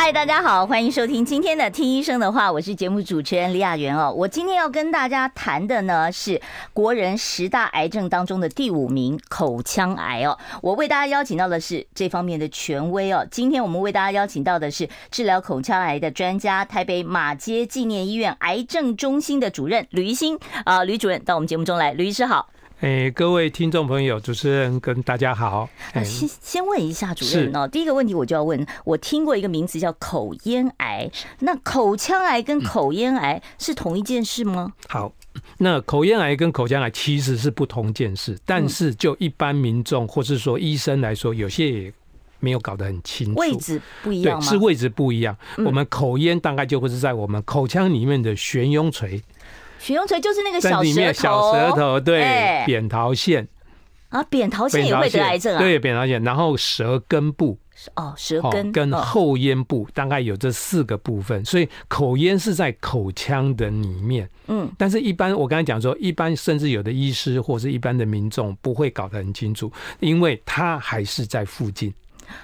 嗨，大家好，欢迎收听今天的《听医生的话》，我是节目主持人李雅媛哦。我今天要跟大家谈的呢是国人十大癌症当中的第五名——口腔癌哦。我为大家邀请到的是这方面的权威哦。今天我们为大家邀请到的是治疗口腔癌的专家，台北马街纪念医院癌症中心的主任吕一新啊，吕主任到我们节目中来，吕医师好。哎，各位听众朋友，主持人跟大家好。先先问一下主任哦，第一个问题我就要问，我听过一个名词叫口咽癌，那口腔癌跟口咽癌是同一件事吗？好，那口咽癌跟口腔癌其实是不同件事，但是就一般民众或是说医生来说，有些也没有搞得很清楚，位置不一样是位置不一样。我们口咽大概就会是在我们口腔里面的悬雍垂。悬雍垂就是那个小舌头，小舌头对，欸、扁桃腺。啊，扁桃腺也会得癌症啊，对，扁桃腺，然后舌根部。哦，舌根跟后咽部大概有这四个部分，所以口咽是在口腔的里面，嗯，但是一般我刚才讲说，一般甚至有的医师或是一般的民众不会搞得很清楚，因为它还是在附近。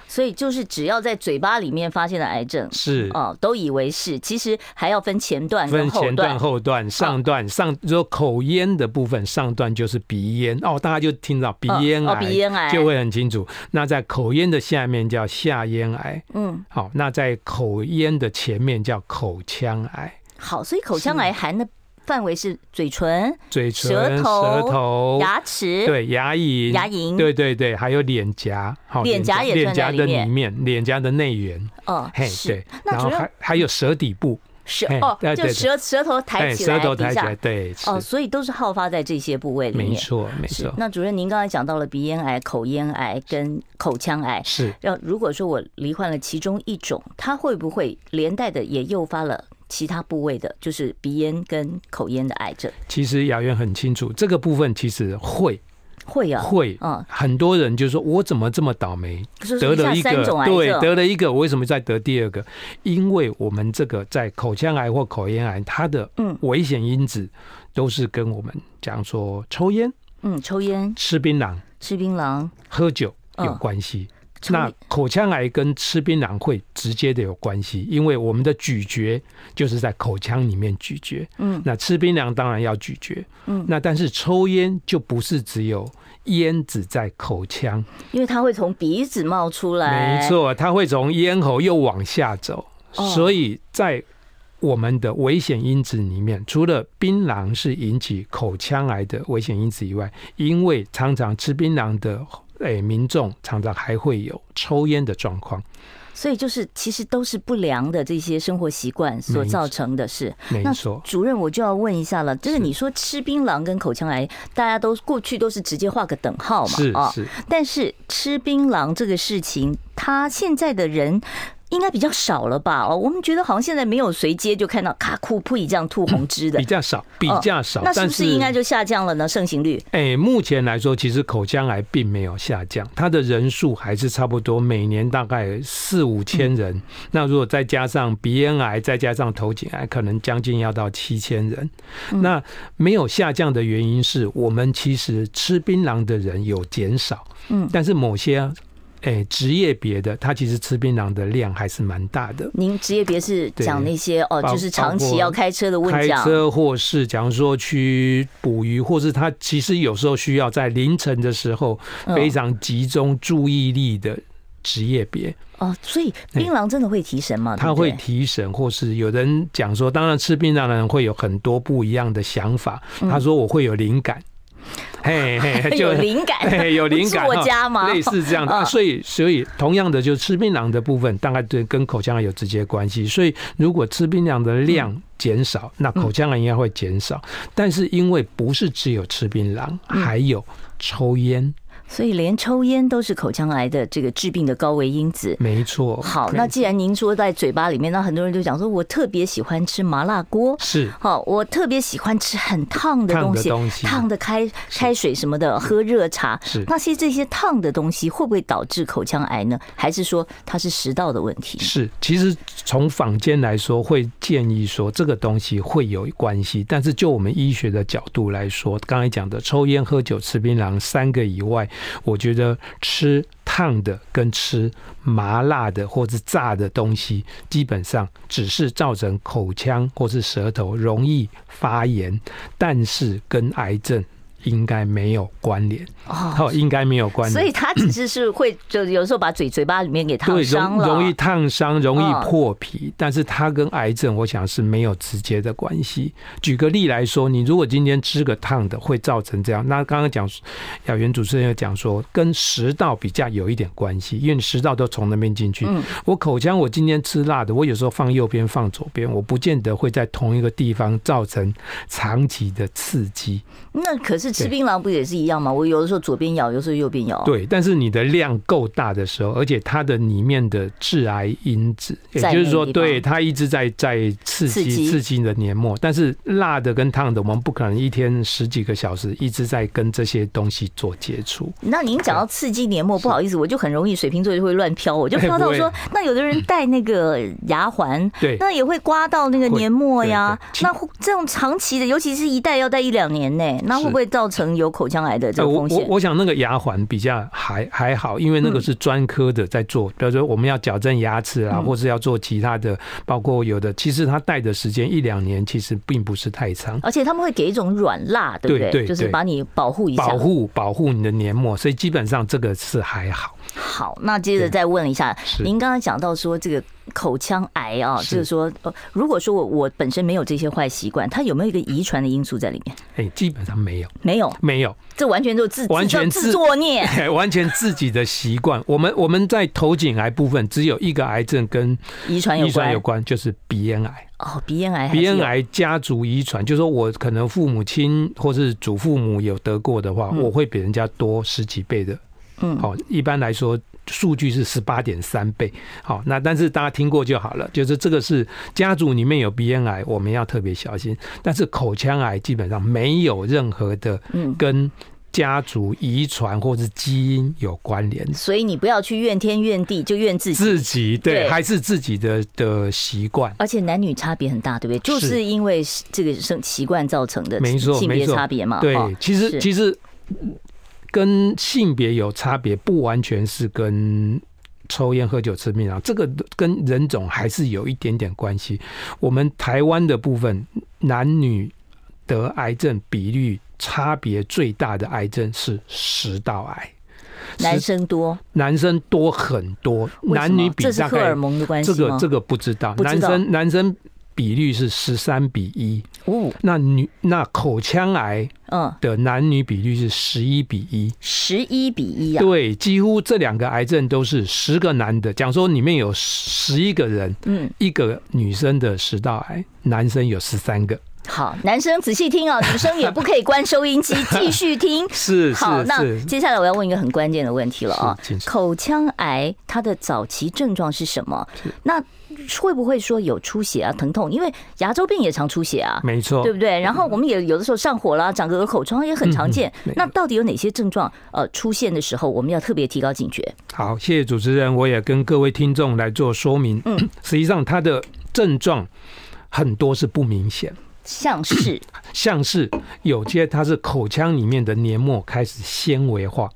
所以就是只要在嘴巴里面发现的癌症是哦，都以为是，其实还要分前段、分前段、后段、上段、上就口咽的部分，上段就是鼻咽哦，大家就听到鼻咽癌，鼻咽癌就会很清楚。那在口咽的下面叫下咽癌，嗯，好，那在口咽的前面叫口腔癌。好，所以口腔癌含的。范围是嘴唇、嘴唇、舌头、舌头、牙齿，对，牙龈、牙龈，对对对，还有脸颊，好，脸颊也脸颊的里面，脸颊的内缘，哦，嘿，对，然后还还有舌底部，舌哦，就舌舌头抬起来，舌头抬起来，对，哦，所以都是好发在这些部位里面，没错，没错。那主任，您刚才讲到了鼻咽癌、口咽癌跟口腔癌，是。要如果说我罹患了其中一种，它会不会连带的也诱发了？其他部位的，就是鼻咽跟口咽的癌症。其实雅媛很清楚，这个部分其实会会啊，会，嗯，很多人就说，我怎么这么倒霉，得了一个，对，得了一个，我为什么再得第二个？因为我们这个在口腔癌或口咽癌，它的嗯。危险因子都是跟我们讲说抽烟，嗯，抽烟、吃槟榔、吃槟榔、喝酒有关系。那口腔癌跟吃槟榔会直接的有关系，因为我们的咀嚼就是在口腔里面咀嚼。嗯，那吃槟榔当然要咀嚼。嗯，那但是抽烟就不是只有烟只在口腔，因为它会从鼻子冒出来。没错，它会从咽喉又往下走，所以在我们的危险因子里面，除了槟榔是引起口腔癌的危险因子以外，因为常常吃槟榔的。哎，民众常常还会有抽烟的状况，所以就是其实都是不良的这些生活习惯所造成的事。没错，主任我就要问一下了，就是你说吃槟榔跟口腔癌，大家都过去都是直接画个等号嘛？是是。但是吃槟榔这个事情，他现在的人。应该比较少了吧？哦，我们觉得好像现在没有随街就看到卡酷呸这样吐红汁的，比较少，比较少。那是不是应该就下降了呢？盛行率？哎，目前来说，其实口腔癌并没有下降，它的人数还是差不多，每年大概四五千人。那如果再加上鼻咽癌，再加上头颈癌，可能将近要到七千人。那没有下降的原因是我们其实吃槟榔的人有减少，嗯，但是某些。哎，职业别的，他其实吃槟榔的量还是蛮大的。您职业别是讲那些哦，就是长期要开车的问题，开车或是假如说去捕鱼，或是他其实有时候需要在凌晨的时候非常集中注意力的职业别。哦，所以槟榔真的会提神吗？他会提神，或是有人讲说，当然吃槟榔的人会有很多不一样的想法。他说我会有灵感。嘿嘿，就有灵感，有灵感，作家吗？类似这样的，所以所以同样的，就吃槟榔的部分，大概对跟口腔癌有直接关系。所以如果吃槟榔的量减少，那口腔癌应该会减少。但是因为不是只有吃槟榔，还有抽烟。所以连抽烟都是口腔癌的这个致病的高危因子。没错。好，那既然您说在嘴巴里面，那很多人就讲说，我特别喜欢吃麻辣锅，是。好，我特别喜欢吃很烫的东西，烫的开开水什么的，喝热茶。是。那些这些烫的东西会不会导致口腔癌呢？还是说它是食道的问题？是，其实从坊间来说，会建议说这个东西会有关系，但是就我们医学的角度来说，刚才讲的抽烟、喝酒、吃槟榔三个以外，我觉得吃烫的跟吃麻辣的或是炸的东西，基本上只是造成口腔或是舌头容易发炎，但是跟癌症。应该没有关联哦，应该没有关联，所以它只是是会就有时候把嘴嘴巴里面给烫伤了，容易烫伤，容易破皮，但是它跟癌症我想是没有直接的关系。举个例来说，你如果今天吃个烫的，会造成这样。那刚刚讲雅媛主持人有讲说，跟食道比较有一点关系，因为你食道都从那边进去。我口腔我今天吃辣的，我有时候放右边放左边，我不见得会在同一个地方造成长期的刺激。那可是。吃槟榔不也是一样吗？我有的时候左边咬，有时候右边咬。对，但是你的量够大的时候，而且它的里面的致癌因子，也就是说，对它一直在在刺激刺激你的黏膜。但是辣的跟烫的，我们不可能一天十几个小时一直在跟这些东西做接触。那您讲到刺激黏膜，不好意思，我就很容易水瓶座就会乱飘，我就 飘到说，那有的人戴那个牙环，对，那也会刮到那个黏膜呀。那这种长期的，尤其是一戴要戴一两年呢，那会不会造造成有口腔癌的这个风险？我我想那个牙环比较还还好，因为那个是专科的在做，比如说我们要矫正牙齿啊，或是要做其他的，包括有的，其实他戴的时间一两年，其实并不是太长。而且他们会给一种软蜡，对不对？对，就是把你保护一下，保护保护你的黏膜，所以基本上这个是还好。好，那接着再问一下，您刚刚讲到说这个。口腔癌啊，就是说，呃，如果说我我本身没有这些坏习惯，它有没有一个遗传的因素在里面？哎，基本上没有，没有，没有，这完全就自完全自作孽，完全自己的习惯。我们我们在头颈癌部分只有一个癌症跟遗传有关，有关就是鼻咽癌。哦，鼻咽癌，鼻咽癌家族遗传，就是说我可能父母亲或是祖父母有得过的话，我会比人家多十几倍的。嗯，好，一般来说。数据是十八点三倍，好，那但是大家听过就好了，就是这个是家族里面有鼻咽癌，我们要特别小心。但是口腔癌基本上没有任何的跟家族遗传或是基因有关联，所以你不要去怨天怨地，就怨自己。自己对，还是自己的的习惯。而且男女差别很大，对不对？就是因为这个生习惯造成的，没错，性别差别嘛。对，其实其实。跟性别有差别，不完全是跟抽烟、喝酒、吃槟榔，这个跟人种还是有一点点关系。我们台湾的部分，男女得癌症比率差别最大的癌症是食道癌，男生多，男生多很多，男女比大概，这是荷尔蒙的关系吗？这个这个不知道，男生男生。比率是十三比一。哦，那女那口腔癌嗯。的男女比率是十一比一，十一比一啊，对，几乎这两个癌症都是十个男的，讲说里面有十一个人，嗯，一个女生的食道癌，男生有十三个。好，男生仔细听啊，女生也不可以关收音机，继续听。是，好，那接下来我要问一个很关键的问题了啊，口腔癌它的早期症状是什么？那会不会说有出血啊、疼痛？因为牙周病也常出血啊，没错，对不对？然后我们也有的时候上火了，长个口疮也很常见。那到底有哪些症状？呃，出现的时候我们要特别提高警觉。好，谢谢主持人，我也跟各位听众来做说明。嗯，实际上它的症状很多是不明显，像是 像是有些它是口腔里面的黏膜开始纤维化，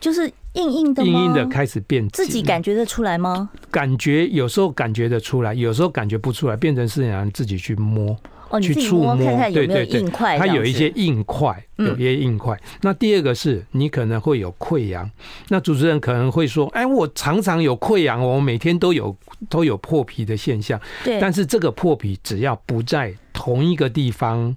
就是。硬硬的，硬硬的开始变，自己感觉得出来吗？感觉有时候感觉得出来，有时候感觉不出来，变成是让自己去摸，哦，去触摸，看看有没有硬块。它有一些硬块，有一些硬块。嗯、那第二个是你可能会有溃疡。那主持人可能会说：“哎，我常常有溃疡，我每天都有都有破皮的现象。”对，但是这个破皮只要不在同一个地方。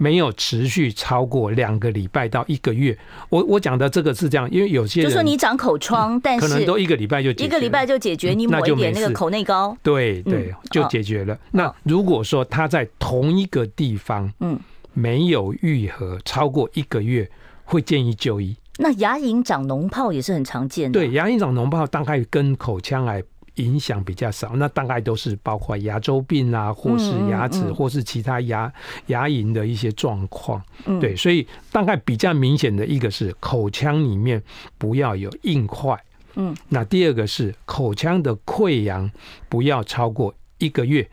没有持续超过两个礼拜到一个月，我我讲的这个是这样，因为有些人就说你长口疮，但是可能都一个礼拜就一个礼拜就解决，你抹一点那个口内膏，对对，就解决了。那如果说他在同一个地方，嗯，没有愈合超过一个月，会建议就医。那牙龈长脓泡也是很常见的。对，牙龈长脓泡大概跟口腔癌影响比较少，那大概都是包括牙周病啊，或是牙齿，或是其他牙牙龈的一些状况。对，所以大概比较明显的一个是口腔里面不要有硬块。嗯，那第二个是口腔的溃疡不要超过一个月。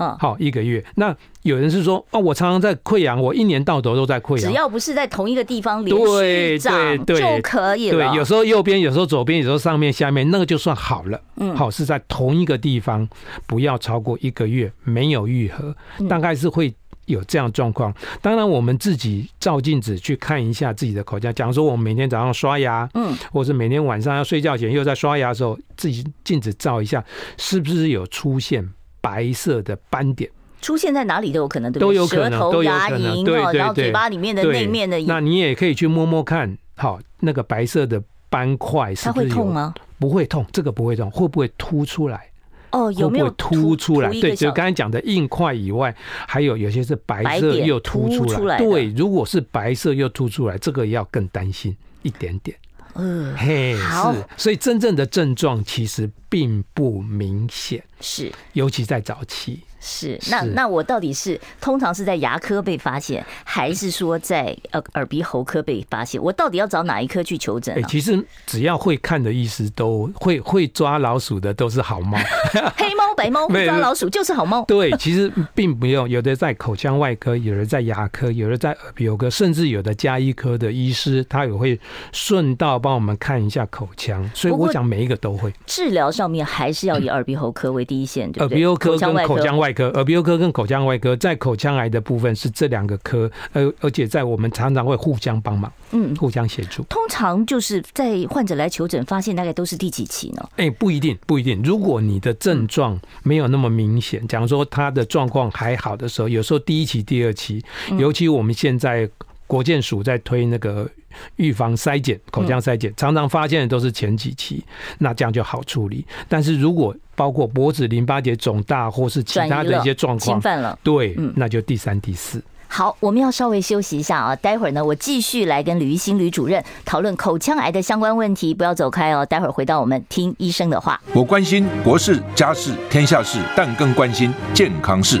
嗯，好，一个月。那有人是说，哦，我常常在溃疡，我一年到头都在溃疡。只要不是在同一个地方连续长就可以了。对，有时候右边，有时候左边，有时候上面、下面，那个就算好了。嗯，好，是在同一个地方，不要超过一个月没有愈合，大概是会有这样状况。当然，我们自己照镜子去看一下自己的口腔。假如说我们每天早上刷牙，嗯，或是每天晚上要睡觉前又在刷牙的时候，自己镜子照一下，是不是有出现？白色的斑点出现在哪里都有可能，对不对？都有可能，都有可能。对对对，然后嘴巴里面的内面的，那你也可以去摸摸看，好，那个白色的斑块是不是有？它会痛吗？不会痛，这个不会痛，会不会凸出来？哦，有没有凸出来？对，就刚才讲的硬块以外，还有有些是白色又凸出来。对，如果是白色又凸出来，这个要更担心一点点。嗯，嘿，是，所以真正的症状其实并不明显，是，尤其在早期。是，那那我到底是通常是在牙科被发现，还是说在呃耳鼻喉科被发现？我到底要找哪一科去求诊？啊？其实只要会看的医师都会会抓老鼠的都是好猫，黑猫白猫 会抓老鼠就是好猫。对，其实并不用，有的在口腔外科，有的在牙科，有的在耳鼻喉科，甚至有的加医科的医师他也会顺道帮我们看一下口腔。所以我想每一个都会。治疗上面还是要以耳鼻喉科为第一线，对不对？耳鼻喉科跟口腔外科。科耳鼻喉科跟口腔外科，在口腔癌的部分是这两个科，而而且在我们常常会互相帮忙，嗯，互相协助。通常就是在患者来求诊，发现大概都是第几期呢？哎，不一定，不一定。如果你的症状没有那么明显，假如说他的状况还好的时候，有时候第一期、第二期，尤其我们现在国健署在推那个。预防筛检，口腔筛检常常发现的都是前几期，那这样就好处理。但是如果包括脖子淋巴结肿大或是其他的一些状况，侵犯了，对，那就第三、第四。好，我们要稍微休息一下啊，待会儿呢，我继续来跟吕玉新吕主任讨论口腔癌的相关问题，不要走开哦。待会儿回到我们听医生的话。我关心国事、家事、天下事，但更关心健康事。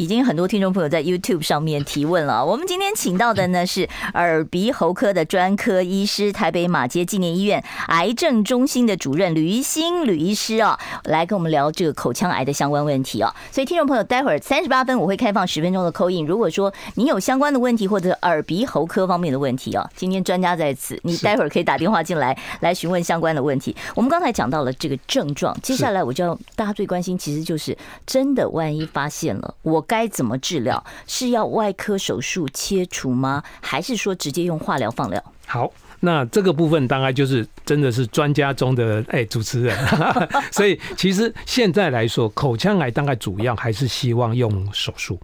已经很多听众朋友在 YouTube 上面提问了。我们今天请到的呢是耳鼻喉科的专科医师，台北马街纪念医院癌症中心的主任吕怡新吕医师啊，来跟我们聊这个口腔癌的相关问题啊。所以听众朋友，待会儿三十八分我会开放十分钟的 call in。如果说你有相关的问题或者耳鼻喉科方面的问题啊，今天专家在此，你待会儿可以打电话进来来询问相关的问题。我们刚才讲到了这个症状，接下来我就要大家最关心，其实就是真的万一发现了我。该怎么治疗？是要外科手术切除吗？还是说直接用化疗放疗？好，那这个部分大概就是真的是专家中的哎主持人，所以其实现在来说，口腔癌大概主要还是希望用手术，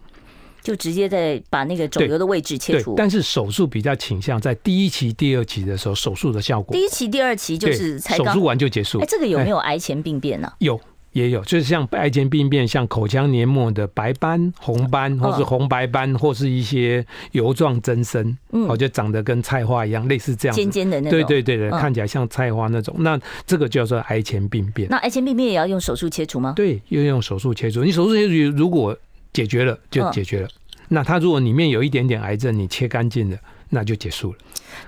就直接在把那个肿瘤的位置切除。但是手术比较倾向在第一期、第二期的时候，手术的效果。第一期、第二期就是才手术完就结束。哎，这个有没有癌前病变呢？有。也有，就是像癌前病变，像口腔黏膜的白斑、红斑，或是红白斑，或是一些油状增生，嗯，哦，就长得跟菜花一样，类似这样尖尖的那种，对对对对，看起来像菜花那种。那这个叫做癌前病变。那癌前病变也要用手术切除吗？对，要用手术切除。你手术切除如果解决了，就解决了。那它如果里面有一点点癌症，你切干净了。那就结束了。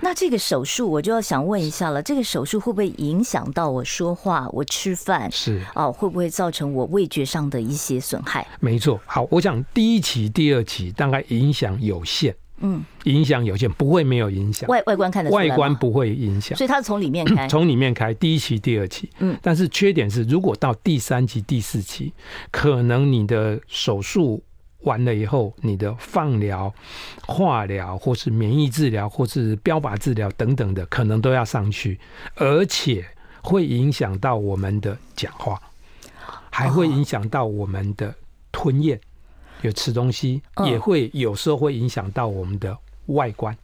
那这个手术我就要想问一下了，这个手术会不会影响到我说话、我吃饭？是哦，会不会造成我味觉上的一些损害？没错。好，我想第一期、第二期大概影响有限，嗯，影响有限，不会没有影响。外外观看得出来，外观不会影响，所以它是从里面开，从里面开。第一期、第二期，嗯，但是缺点是，如果到第三期、第四期，可能你的手术。完了以后，你的放疗、化疗，或是免疫治疗，或是标靶治疗等等的，可能都要上去，而且会影响到我们的讲话。还会影响到我们的吞咽，有吃东西也会有时候会影响到我们的外观。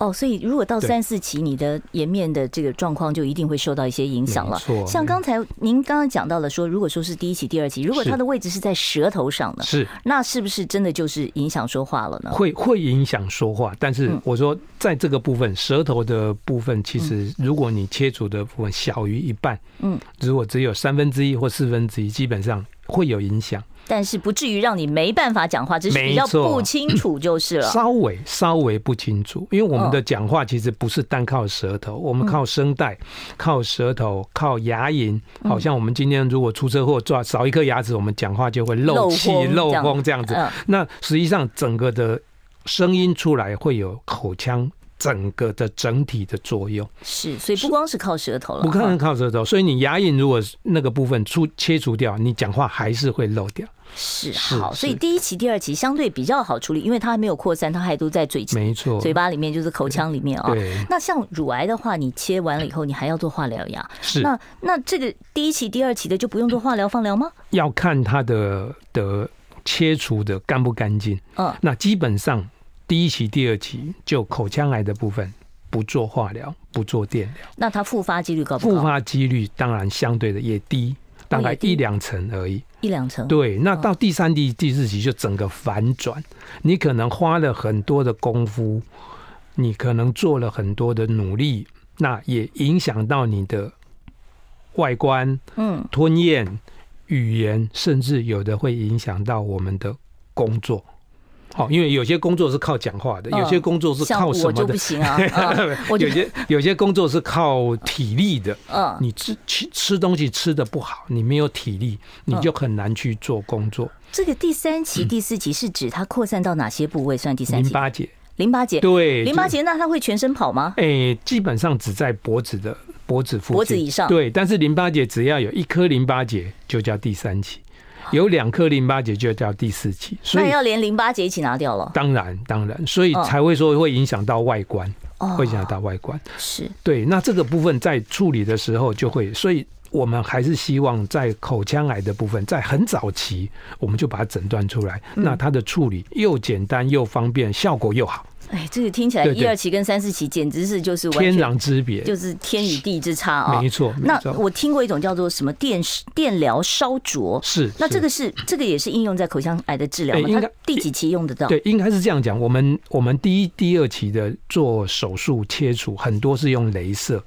哦，所以如果到三四期，你的颜面的这个状况就一定会受到一些影响了。像刚才您刚刚讲到了说，如果说是第一期、第二期，如果它的位置是在舌头上的，是那是不是真的就是影响说话了呢？会会影响说话，但是我说在这个部分，舌头的部分，其实如果你切除的部分小于一半，嗯，如果只有三分之一或四分之一，基本上会有影响。但是不至于让你没办法讲话，只是比较不清楚就是了。稍微稍微不清楚，因为我们的讲话其实不是单靠舌头，我们靠声带、靠舌头、靠牙龈。好像我们今天如果出车祸抓少一颗牙齿，我们讲话就会漏气、漏风这样子。那实际上整个的声音出来会有口腔。整个的整体的作用是，所以不光是靠舌头了，不可能靠舌头，所以你牙龈如果那个部分出切除掉，你讲话还是会漏掉。是好，所以第一期、第二期相对比较好处理，因为它还没有扩散，它还都在嘴，没错，嘴巴里面就是口腔里面啊。那像乳癌的话，你切完了以后，你还要做化疗呀？是。那那这个第一期、第二期的就不用做化疗、放疗吗？要看它的的切除的干不干净。嗯，那基本上。第一期、第二期就口腔癌的部分不做化疗，不做电疗，那它复发几率高不高？复发几率当然相对的也低，大概一两成而已。一两成。对，那到第三、第第四期就整个反转，你可能花了很多的功夫，你可能做了很多的努力，那也影响到你的外观、嗯，吞咽、语言，甚至有的会影响到我们的工作。好，因为有些工作是靠讲话的，有些工作是靠什么的？不行啊。有些有些工作是靠体力的。嗯，你吃吃吃东西吃的不好，你没有体力，你就很难去做工作。这个第三期、第四期是指它扩散到哪些部位算第三期？淋巴结。淋巴结。对，淋巴结，那它会全身跑吗？哎，基本上只在脖子的脖子附近，脖子以上。对，但是淋巴结只要有一颗淋巴结，就叫第三期。有两颗淋巴结就叫第四期，所以要连淋巴结一起拿掉了。当然，当然，所以才会说会影响到外观，会影响到外观。是对。那这个部分在处理的时候就会，所以我们还是希望在口腔癌的部分，在很早期我们就把它诊断出来，那它的处理又简单又方便，效果又好。哎，这个听起来一二期跟三四期简直是就是天壤之别，就是天与地之差啊！没错，那我听过一种叫做什么电电疗烧灼，是那这个是这个也是应用在口腔癌的治疗吗？应该第几期用得到？对，应该是这样讲。我们我们第一、第二期的做手术切除，很多是用镭射。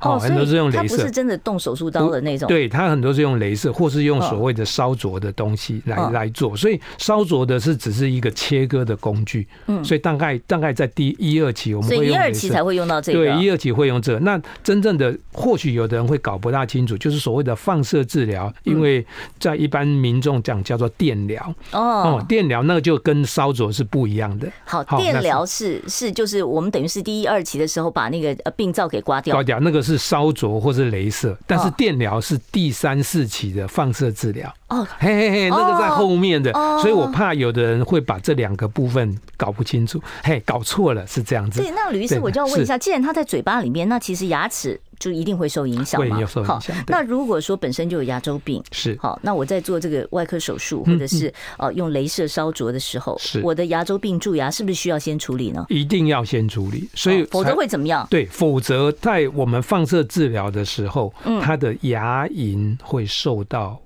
哦，很多是用镭射，它不是真的动手术刀的那种。对，它很多是用镭射，或是用所谓的烧灼的东西来来做。所以烧灼的是只是一个切割的工具。嗯，所以大概大概在第一二期我们会用。所以一二期才会用到这个。对，一二期会用这个。那真正的或许有的人会搞不大清楚，就是所谓的放射治疗，因为在一般民众讲叫做电疗。哦，电疗那个就跟烧灼是不一样的。好，电疗是是就是我们等于是第一二期的时候把那个呃病灶给刮掉。刮掉那个。是烧灼或是镭射，但是电疗是第三四期的放射治疗。哦，嘿嘿嘿，那个在后面的，所以我怕有的人会把这两个部分搞不清楚，嘿，搞错了，是这样子。对，那吕医师，我就要问一下，既然他在嘴巴里面，那其实牙齿。就一定会受影响吗？好，那如果说本身就有牙周病，是好，那我在做这个外科手术或者是呃用镭射烧灼的时候，是我的牙周病蛀牙是不是需要先处理呢？一定要先处理，所以否则会怎么样？对，否则在我们放射治疗的时候，它的牙龈会受到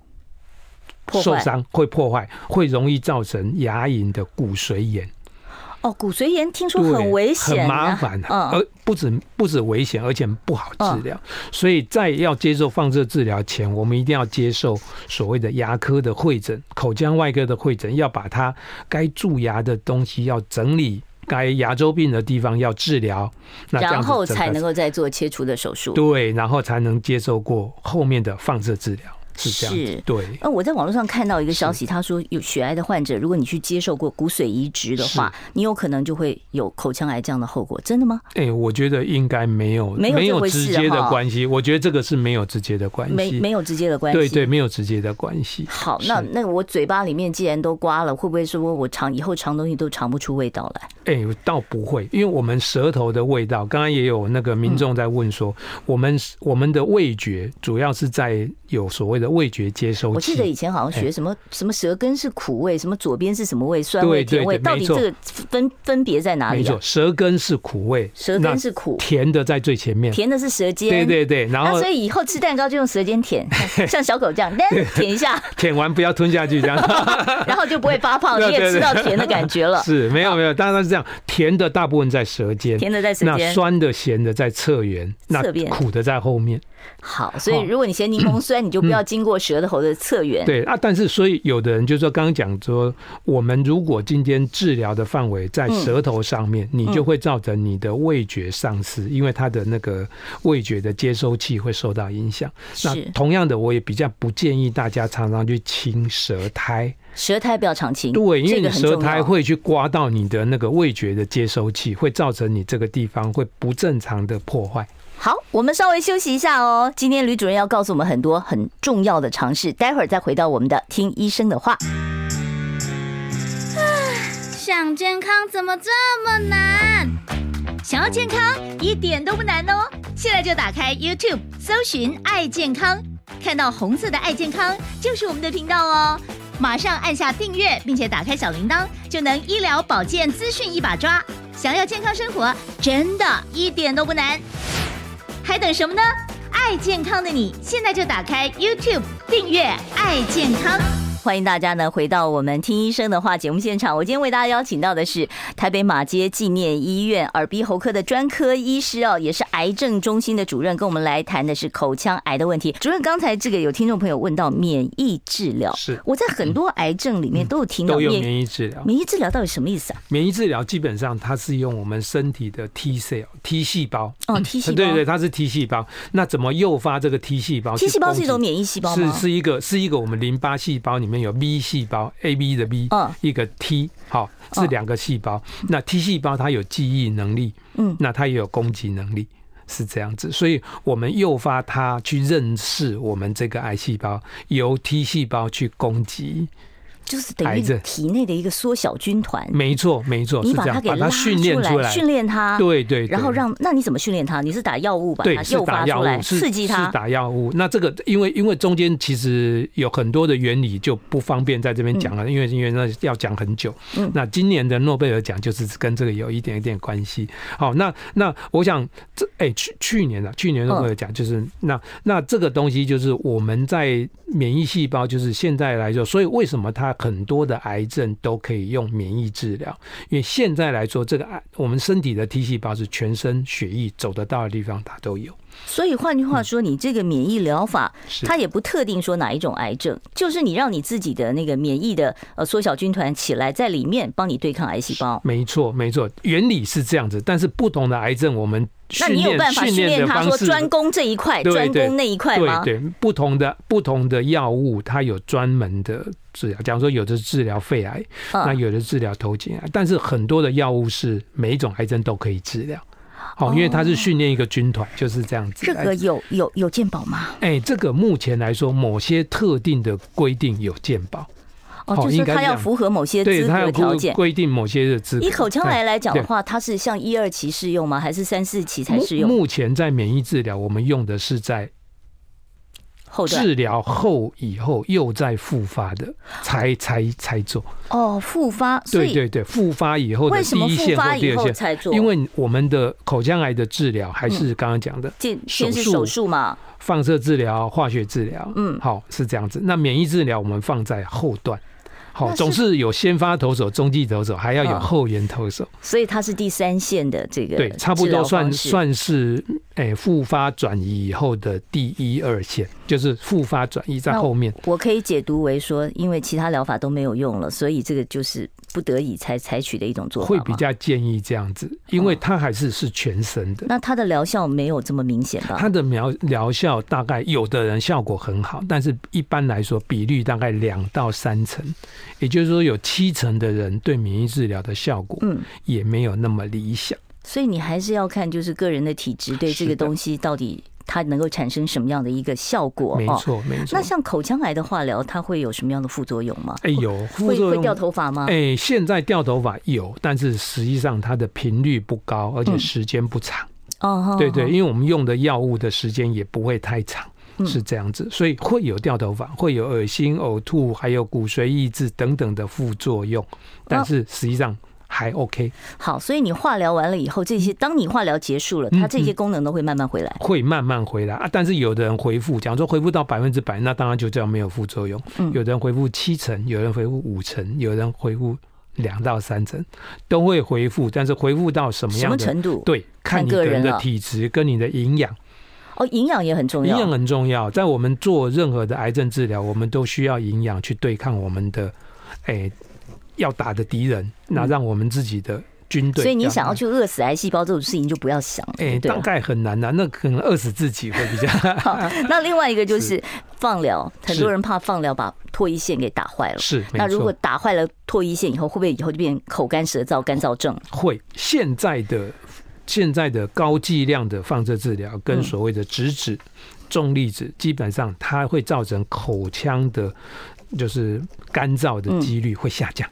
受伤，会破坏，会容易造成牙龈的骨髓炎。哦，骨髓炎听说很危险，很麻烦，而不止不止危险，而且不好治疗。所以在要接受放射治疗前，我们一定要接受所谓的牙科的会诊、口腔外科的会诊，要把它该蛀牙的东西要整理，该牙周病的地方要治疗，那然后才能够再做切除的手术。对，然后才能接受过后面的放射治疗。是这样子，对。那我在网络上看到一个消息，他说有血癌的患者，如果你去接受过骨髓移植的话，你有可能就会有口腔癌这样的后果，真的吗？哎，我觉得应该没有，没有直接的关系。我觉得这个是没有直接的关系，没没有直接的关系。对对，没有直接的关系。好，那那我嘴巴里面既然都刮了，会不会说我尝以后尝东西都尝不出味道来？哎，倒不会，因为我们舌头的味道，刚刚也有那个民众在问说，我们我们的味觉主要是在有所谓的味觉接收器。我记得以前好像学什么什么舌根是苦味，什么左边是什么味，酸味、甜味，到底这个分分别在哪里？没错，舌根是苦味，舌根是苦，甜的在最前面，甜的是舌尖。对对对，然后所以以后吃蛋糕就用舌尖舔，像小狗这样，舔一下，舔完不要吞下去这样，然后就不会发胖，你也吃到甜的感觉了。是没有没有，当然是这样，甜的大部分在舌尖，甜的在舌尖，那酸的咸的在侧缘，那苦的在后面。好，所以如果你嫌柠檬 酸，你就不要经过舌头的侧缘。对啊，但是所以有的人就说，刚刚讲说，我们如果今天治疗的范围在舌头上面，你就会造成你的味觉丧失，因为它的那个味觉的接收器会受到影响。那同样的，我也比较不建议大家常常去清舌苔，舌苔不要常清。对，因为你舌苔会去刮到你的那个味觉的接收器，会造成你这个地方会不正常的破坏。好，我们稍微休息一下哦。今天吕主任要告诉我们很多很重要的常识，待会儿再回到我们的听医生的话。想健康怎么这么难？想要健康一点都不难哦！现在就打开 YouTube，搜寻“爱健康”，看到红色的“爱健康”就是我们的频道哦。马上按下订阅，并且打开小铃铛，就能医疗保健资讯一把抓。想要健康生活，真的一点都不难。还等什么呢？爱健康的你，现在就打开 YouTube 订阅“爱健康”。欢迎大家呢回到我们听医生的话节目现场。我今天为大家邀请到的是台北马街纪念医院耳鼻喉科的专科医师哦，也是癌症中心的主任，跟我们来谈的是口腔癌的问题。主任，刚才这个有听众朋友问到免疫治疗，是我在很多癌症里面都有听到免疫治疗。免疫治疗到底什么意思啊？免疫治疗基本上它是用我们身体的 T cell T 细胞哦，T 细胞 对对，它是 T 细胞。那怎么诱发这个 T 细胞？T 细胞是一种免疫细胞吗？是是一个是一个我们淋巴细胞里面有 B 细胞 A B 的 B，一个 T，好，是两个细胞。那 T 细胞它有记忆能力，嗯，那它也有攻击能力，是这样子。所以我们诱发它去认识我们这个癌细胞，由 T 细胞去攻击。就是等于体内的一个缩小军团，没错没错，你把它给拉出来，训练它，对对，然后让那你怎么训练它？你是打药物把它诱发出来，刺激它，是打药物。那这个因为因为中间其实有很多的原理就不方便在这边讲了，因为因为那要讲很久。那今年的诺贝尔奖就是跟这个有一点一点关系。好，那那我想这哎去去年的去年诺贝尔奖就是那那这个东西就是我们在免疫细胞就是现在来说，所以为什么它很多的癌症都可以用免疫治疗，因为现在来说，这个癌我们身体的 T 细胞是全身血液走得到的地方它都有。所以换句话说，你这个免疫疗法，它也不特定说哪一种癌症，就是你让你自己的那个免疫的呃缩小军团起来，在里面帮你对抗癌细胞。没错，没错，原理是这样子，但是不同的癌症，我们那你有办法训练他说专攻这一块，专攻那一块吗？对对，不同的不同的药物，它有专门的治疗。假如说有的是治疗肺癌，那有的治疗头颈癌，但是很多的药物是每一种癌症都可以治疗。哦，因为它是训练一个军团，就是这样子。这个有有有鉴保吗？哎，这个目前来说，某些特定的规定有鉴保。哦，就是他要符合某些资格条件，规定某些的资格。以口腔癌来讲的话，它是像一二期适用吗？还是三四期才适用？目前在免疫治疗，我们用的是在。治疗后以后又再复发的，才才才做。哦，复发对对对，复发以后的第一线或第二线才做，因为我们的口腔癌的治疗还是刚刚讲的，先是手术嘛，放射治疗、化学治疗，嗯，好是这样子。那免疫治疗我们放在后段。好，总是有先发投手、中继投手，还要有后援投手，所以它是第三线的这个对，差不多算算是诶复发转移以后的第一二线，就是复发转移在后面。我可以解读为说，因为其他疗法都没有用了，所以这个就是不得已才采取的一种做法。会比较建议这样子，因为它还是是全身的。那它的疗效没有这么明显吧？它的疗疗效大概有的人效果很好，但是一般来说比率大概两到三成。也就是说，有七成的人对免疫治疗的效果，嗯，也没有那么理想。所以你还是要看，就是个人的体质对这个东西到底它能够产生什么样的一个效果。没错，没错。那像口腔癌的化疗，它会有什么样的副作用吗？哎，有会会掉头发吗？哎，现在掉头发有，但是实际上它的频率不高，而且时间不长。哦，对对，因为我们用的药物的时间也不会太长。是这样子，所以会有掉头发，会有恶心、呕吐，还有骨髓抑制等等的副作用，但是实际上。还 OK，好，所以你化疗完了以后，这些当你化疗结束了，它这些功能都会慢慢回来，会慢慢回来啊。但是有的人恢复，假如说恢复到百分之百，那当然就这样没有副作用。有的人恢复七成，有人恢复五成，有人恢复两到三成，都会恢复。但是恢复到什么样的程度？对，看你个人的体质跟你的营养。哦，营养也很重要，营养很重要。在我们做任何的癌症治疗，我们都需要营养去对抗我们的，哎。要打的敌人，那让我们自己的军队。所以你想要去饿死癌细胞这种事情就不要想了。哎，大概很难呐，那可能饿死自己会比较 好。那另外一个就 是放疗，很多人怕放疗把唾液腺给打坏了。是，那如果打坏了唾液腺以后，会不会以后就变口干舌燥、干燥症？会。现在的现在的高剂量的放射治疗跟所谓的直指、重粒子，基本上它会造成口腔的，就是干燥的几率会下降。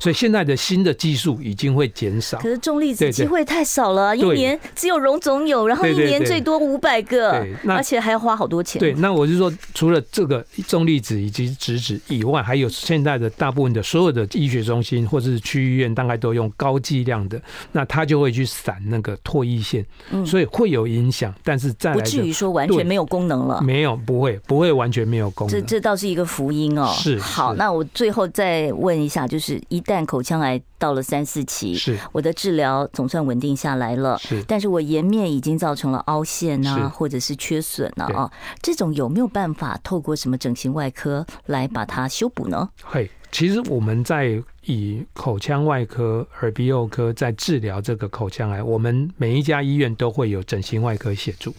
所以现在的新的技术已经会减少，可是重粒子机会太少了，一年只有荣总有，然后一年最多五百个，而且还要花好多钱。对，那我是说，除了这个重粒子以及质子以外，还有现在的大部分的所有的医学中心或者是区医院，大概都用高剂量的，那它就会去散那个唾液腺，所以会有影响，但是再来不至于说完全没有功能了，没有，不会，不会完全没有功能。这这倒是一个福音哦。是，好，那我最后再问一下，就是一。但口腔癌到了三四期，是我的治疗总算稳定下来了，是，但是我颜面已经造成了凹陷啊，或者是缺损了啊，这种有没有办法透过什么整形外科来把它修补呢？嘿，其实我们在以口腔外科、耳鼻喉科在治疗这个口腔癌，我们每一家医院都会有整形外科协助。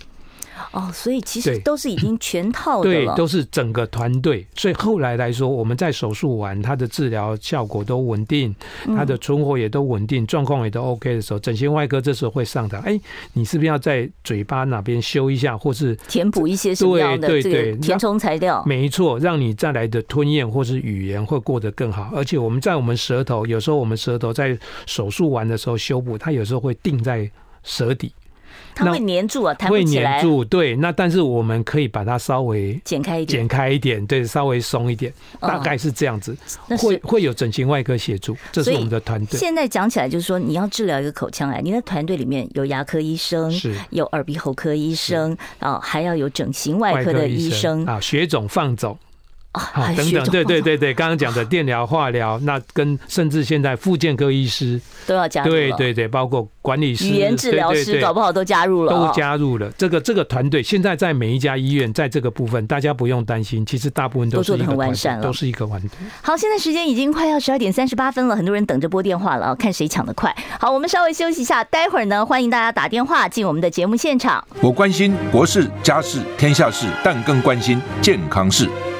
哦，所以其实都是已经全套的，对，都是整个团队。所以后来来说，我们在手术完，他的治疗效果都稳定，他的存活也都稳定，状况也都 OK 的时候，整形外科这时候会上台。哎，你是不是要在嘴巴哪边修一下，或是填补一些什么样的这个填充材料？没错，让你再来的吞咽或是语言会过得更好。而且我们在我们舌头，有时候我们舌头在手术完的时候修补，它有时候会定在舌底。它会粘住啊，弹不起来。会粘住，对。那但是我们可以把它稍微剪开一点，剪开一点，对，稍微松一点，大概是这样子。会会有整形外科协助，这是我们的团队。现在讲起来就是说，你要治疗一个口腔癌，你的团队里面有牙科医生，是，有耳鼻喉科医生啊，还要有整形外科的医生啊，血肿放肿。啊，等等，对对对对，刚刚讲的电疗、化疗，那跟甚至现在复健科医师都要加入，对对对，包括管理师、语言治疗师，搞不好都加入了，都加入了。这个这个团队现在在每一家医院，在这个部分，大家不用担心，其实大部分都做的很完善了，都是一个团队。好，现在时间已经快要十二点三十八分了，很多人等着拨电话了啊，看谁抢得快。好，我们稍微休息一下，待会儿呢，欢迎大家打电话进我们的节目现场。我关心国事、家事、天下事，但更关心健康事。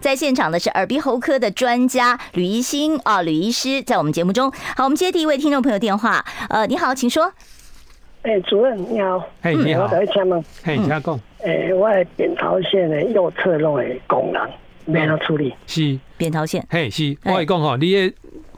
在现场的是耳鼻喉科的专家吕医新啊，吕医师在我们节目中。好，我们接第一位听众朋友电话。呃，你好，请说。哎、欸，主任你好。哎，你好。我请问。哎，请讲。哎，我的扁桃腺的右侧弄的功能，没有处理。是扁桃腺。嘿，是。我跟你讲哈，你的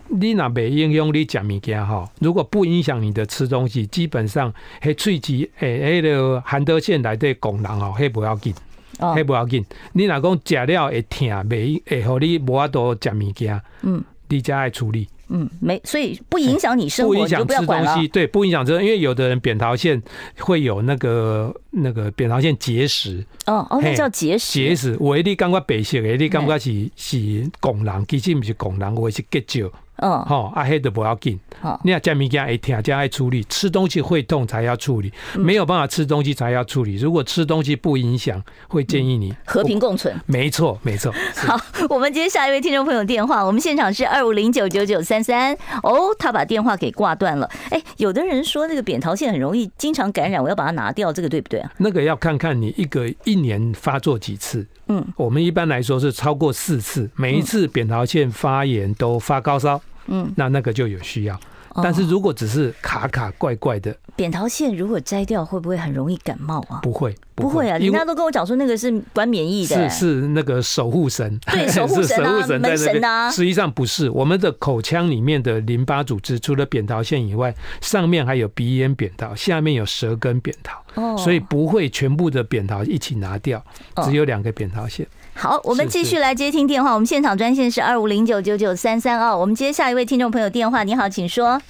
你那边应用你讲物件哈，如果不影响你的吃东西，基本上嘿喙齿诶，那个含德腺来的功能哦，嘿不要紧。嘿，不要紧。你若讲食了会疼，袂会互你无法度食物件。嗯，你才爱处理。嗯，没，所以不影响你生活，不影响吃东西。对，不影响这，因为有的人扁桃腺会有那个那个扁桃腺结石。哦哦，那叫结石。结石，我一定感觉白色的，你感觉是是功能，其实不是功能，我是结石。嗯，好，啊黑的不要紧。好，你要加物件爱听，加爱处理，吃东西会痛才要处理，没有办法吃东西才要处理。如果吃东西不影响，会建议你和平共存。没错，没错。好，我们接下一位听众朋友电话，我们现场是二五零九九九三三。哦，他把电话给挂断了。哎，有的人说那个扁桃腺很容易经常感染，我要把它拿掉，这个对不对啊？那个要看看你一个一年发作几次。嗯，我们一般来说是超过四次，每一次扁桃腺发炎都发高烧。嗯，那那个就有需要。但是如果只是卡卡怪怪的，扁桃腺如果摘掉，会不会很容易感冒啊？不会，不会啊！人家都跟我讲说那个是管免疫的，是是那个守护神，对，守护神啊，门神啊。实际上不是，我们的口腔里面的淋巴组织，除了扁桃腺以外，上面还有鼻咽扁桃，下面有舌根扁桃，哦，所以不会全部的扁桃一起拿掉，只有两个扁桃腺。好，我们继续来接听电话。我们现场专线是二五零九九九三三二。我们接下一位听众朋友电话。你好，请说。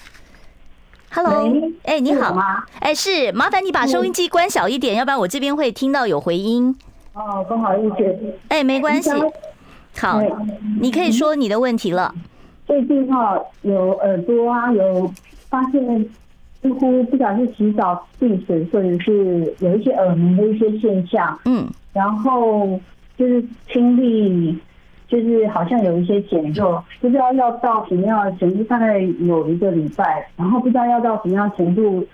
Hello，哎、欸，你好。哎、欸，是，麻烦你把收音机关小一点，要不然我这边会听到有回音。哦，不好意思。哎、欸，没关系。好，你可以说你的问题了。最近哈有耳朵啊，有发现似乎不晓得是洗澡进水，或者是有一些耳鸣的一些现象。嗯，然后。就是听力，就是好像有一些减弱，不知道要到什么样的程度，大概有一个礼拜，然后不知道要到什么样的程度，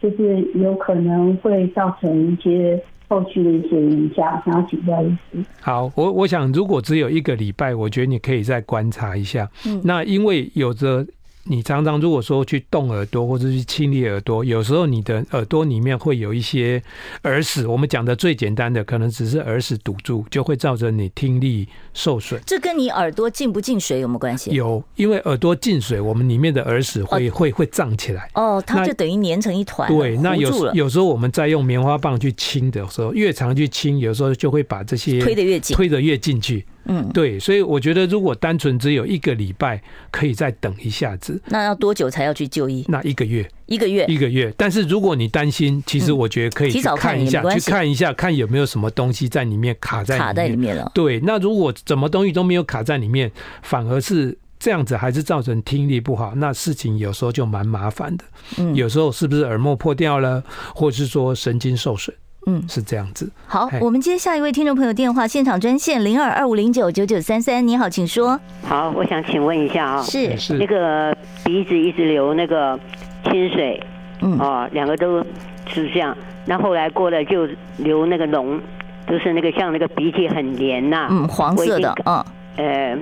就是有可能会造成一些后续的一些影响，想要请教一下。好，我我想如果只有一个礼拜，我觉得你可以再观察一下。嗯，那因为有着。你常常如果说去动耳朵或者去清理耳朵，有时候你的耳朵里面会有一些耳屎。我们讲的最简单的，可能只是耳屎堵住，就会造成你听力受损。这跟你耳朵进不进水有没有关系？有，因为耳朵进水，我们里面的耳屎会、哦、会会胀起来。哦，它就等于粘成一团。对，那有有时候我们在用棉花棒去清的时候，越长去清，有时候就会把这些推得越紧，推得越进去。嗯，对，所以我觉得如果单纯只有一个礼拜，可以再等一下子。那要多久才要去就医？那一个月，一个月，一个月。但是如果你担心，其实我觉得可以提早看一下，去看一下，看有没有什么东西在里面卡在里面，卡在里面了。对，那如果什么东西都没有卡在里面，反而是这样子，还是造成听力不好，那事情有时候就蛮麻烦的。嗯，有时候是不是耳膜破掉了，或者是说神经受损？嗯，是这样子。好，我们接下一位听众朋友电话，现场专线零二二五零九九九三三。你好，请说。好，我想请问一下啊，是是那个鼻子一直流那个清水，嗯哦，两个都是这样。那后来过了就流那个脓，就是那个像那个鼻涕很黏呐，嗯，黄色的，嗯，呃，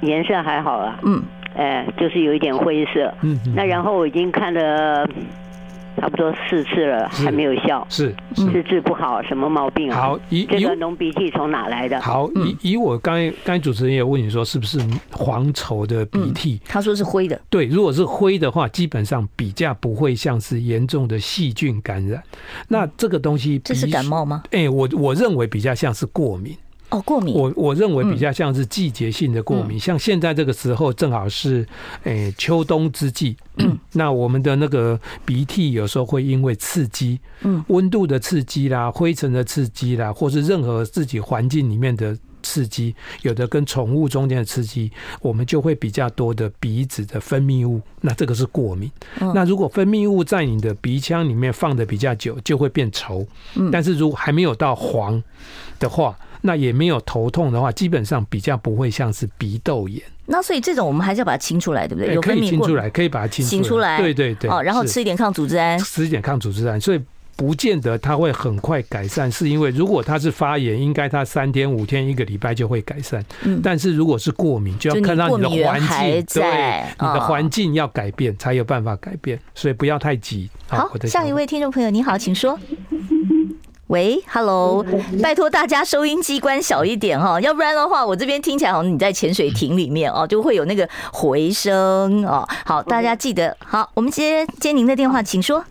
颜色还好啊，嗯，呃，就是有一点灰色，嗯，那然后我已经看了。差不多四次了，还没有效，是是治不好什么毛病啊？好，以这个浓鼻涕从哪来的？好，以以我刚才刚才主持人也问你说是不是黄稠的鼻涕？他说是灰的。对，如果是灰的话，基本上比较不会像是严重的细菌感染。那这个东西，这是感冒吗？哎，我我认为比较像是过敏。哦，过敏。我我认为比较像是季节性的过敏，嗯、像现在这个时候正好是诶、欸、秋冬之际，嗯、那我们的那个鼻涕有时候会因为刺激，嗯，温度的刺激啦，灰尘的刺激啦，或是任何自己环境里面的刺激，有的跟宠物中间的刺激，我们就会比较多的鼻子的分泌物，那这个是过敏。嗯、那如果分泌物在你的鼻腔里面放的比较久，就会变稠。嗯，但是如果还没有到黄的话。那也没有头痛的话，基本上比较不会像是鼻窦炎。那所以这种我们还是要把它清出来，对不对？有可以清出来，可以把它清清出来。对对对。哦，然后吃一点抗组织胺，吃一点抗组织胺，所以不见得它会很快改善。是因为如果它是发炎，应该它三天五天一个礼拜就会改善。嗯。但是如果是过敏，就要看到你的环境，对，你的环境要改变才有办法改变，所以不要太急。好，下一位听众朋友，你好，请说。喂，Hello，拜托大家收音机关小一点哈，要不然的话，我这边听起来好像你在潜水艇里面哦，就会有那个回声哦。好，大家记得好，我们接接您的电话，请说。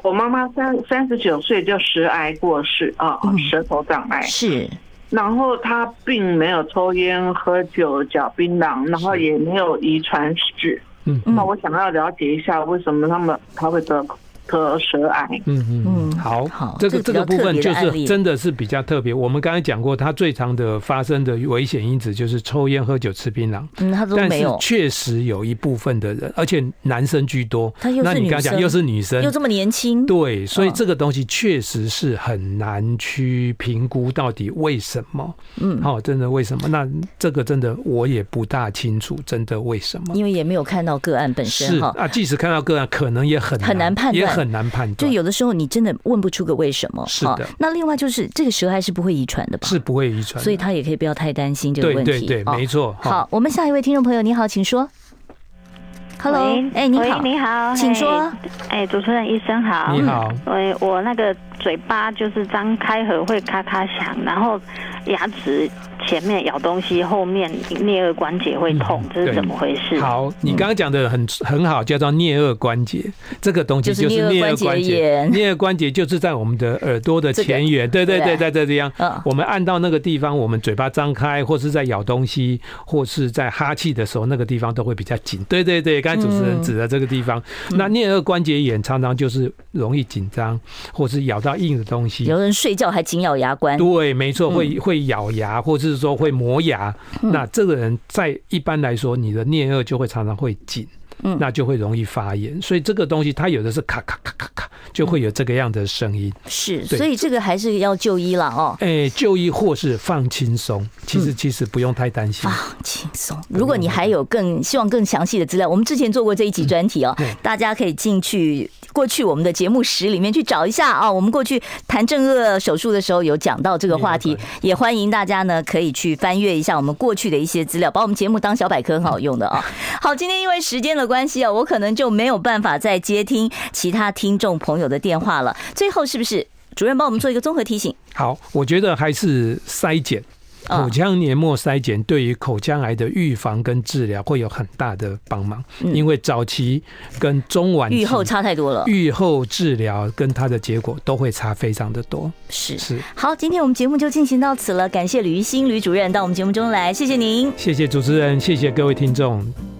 我妈妈三三十九岁就食癌过世啊，舌头长癌是。然后她并没有抽烟、喝酒、嚼槟榔，然后也没有遗传史。嗯，那我想要了解一下，为什么他们他会得颗舌癌。嗯嗯嗯，好，好，这个这个部分就是真的是比较特别。我们刚才讲过，它最常的发生的危险因子就是抽烟、喝酒、吃槟榔。嗯，他都没有。确实有一部分的人，而且男生居多。他又那你刚才讲又是女生，又这么年轻。对，所以这个东西确实是很难去评估到底为什么。嗯，好，真的为什么？那这个真的我也不大清楚，真的为什么？因为也没有看到个案本身。是啊，即使看到个案，可能也很难很难判断，也很难判断。就有的时候你真的问不出个为什么。是的。那另外就是这个舌癌是不会遗传的吧？是不会遗传，所以他也可以不要太担心这个问题。对对对，没错。好，我们下一位听众朋友，你好，请说。Hello，哎，你好，你好，请说。哎，主持人医生好，你好。哎，我那个嘴巴就是张开合会咔咔响，然后牙齿。前面咬东西，后面颞颌关节会痛，这是怎么回事？好，你刚刚讲的很很好，叫做颞颌关节，这个东西就是颞颌关节。颞颌关节就是在我们的耳朵的前缘，对对对，在这地方，我们按到那个地方，我们嘴巴张开，或是在咬东西，或是在哈气的时候，那个地方都会比较紧。对对对，刚才主持人指的这个地方，那颞颌关节炎常常就是容易紧张，或是咬到硬的东西。有人睡觉还紧咬牙关，对，没错，会会咬牙，或者是。说会磨牙，那这个人在一般来说，你的颞颌就会常常会紧。嗯，那就会容易发炎，所以这个东西它有的是咔咔咔咔咔，就会有这个样的声音。是，所以这个还是要就医了哦。哎，就医或是放轻松，其实其实不用太担心。放轻松。如果你还有更希望更详细的资料，我们之前做过这一集专题哦，大家可以进去过去我们的节目室里面去找一下啊。我们过去谈正颚手术的时候有讲到这个话题，也欢迎大家呢可以去翻阅一下我们过去的一些资料，把我们节目当小百科很好用的啊。好，今天因为时间的关系啊，我可能就没有办法再接听其他听众朋友的电话了。最后，是不是主任帮我们做一个综合提醒？好，我觉得还是筛检。口腔黏膜筛检对于口腔癌的预防跟治疗会有很大的帮忙，因为早期跟中晚期预后差太多了，预后治疗跟它的结果都会差非常的多。是是，好，今天我们节目就进行到此了，感谢吕玉新吕主任到我们节目中来，谢谢您，谢谢主持人，谢谢各位听众。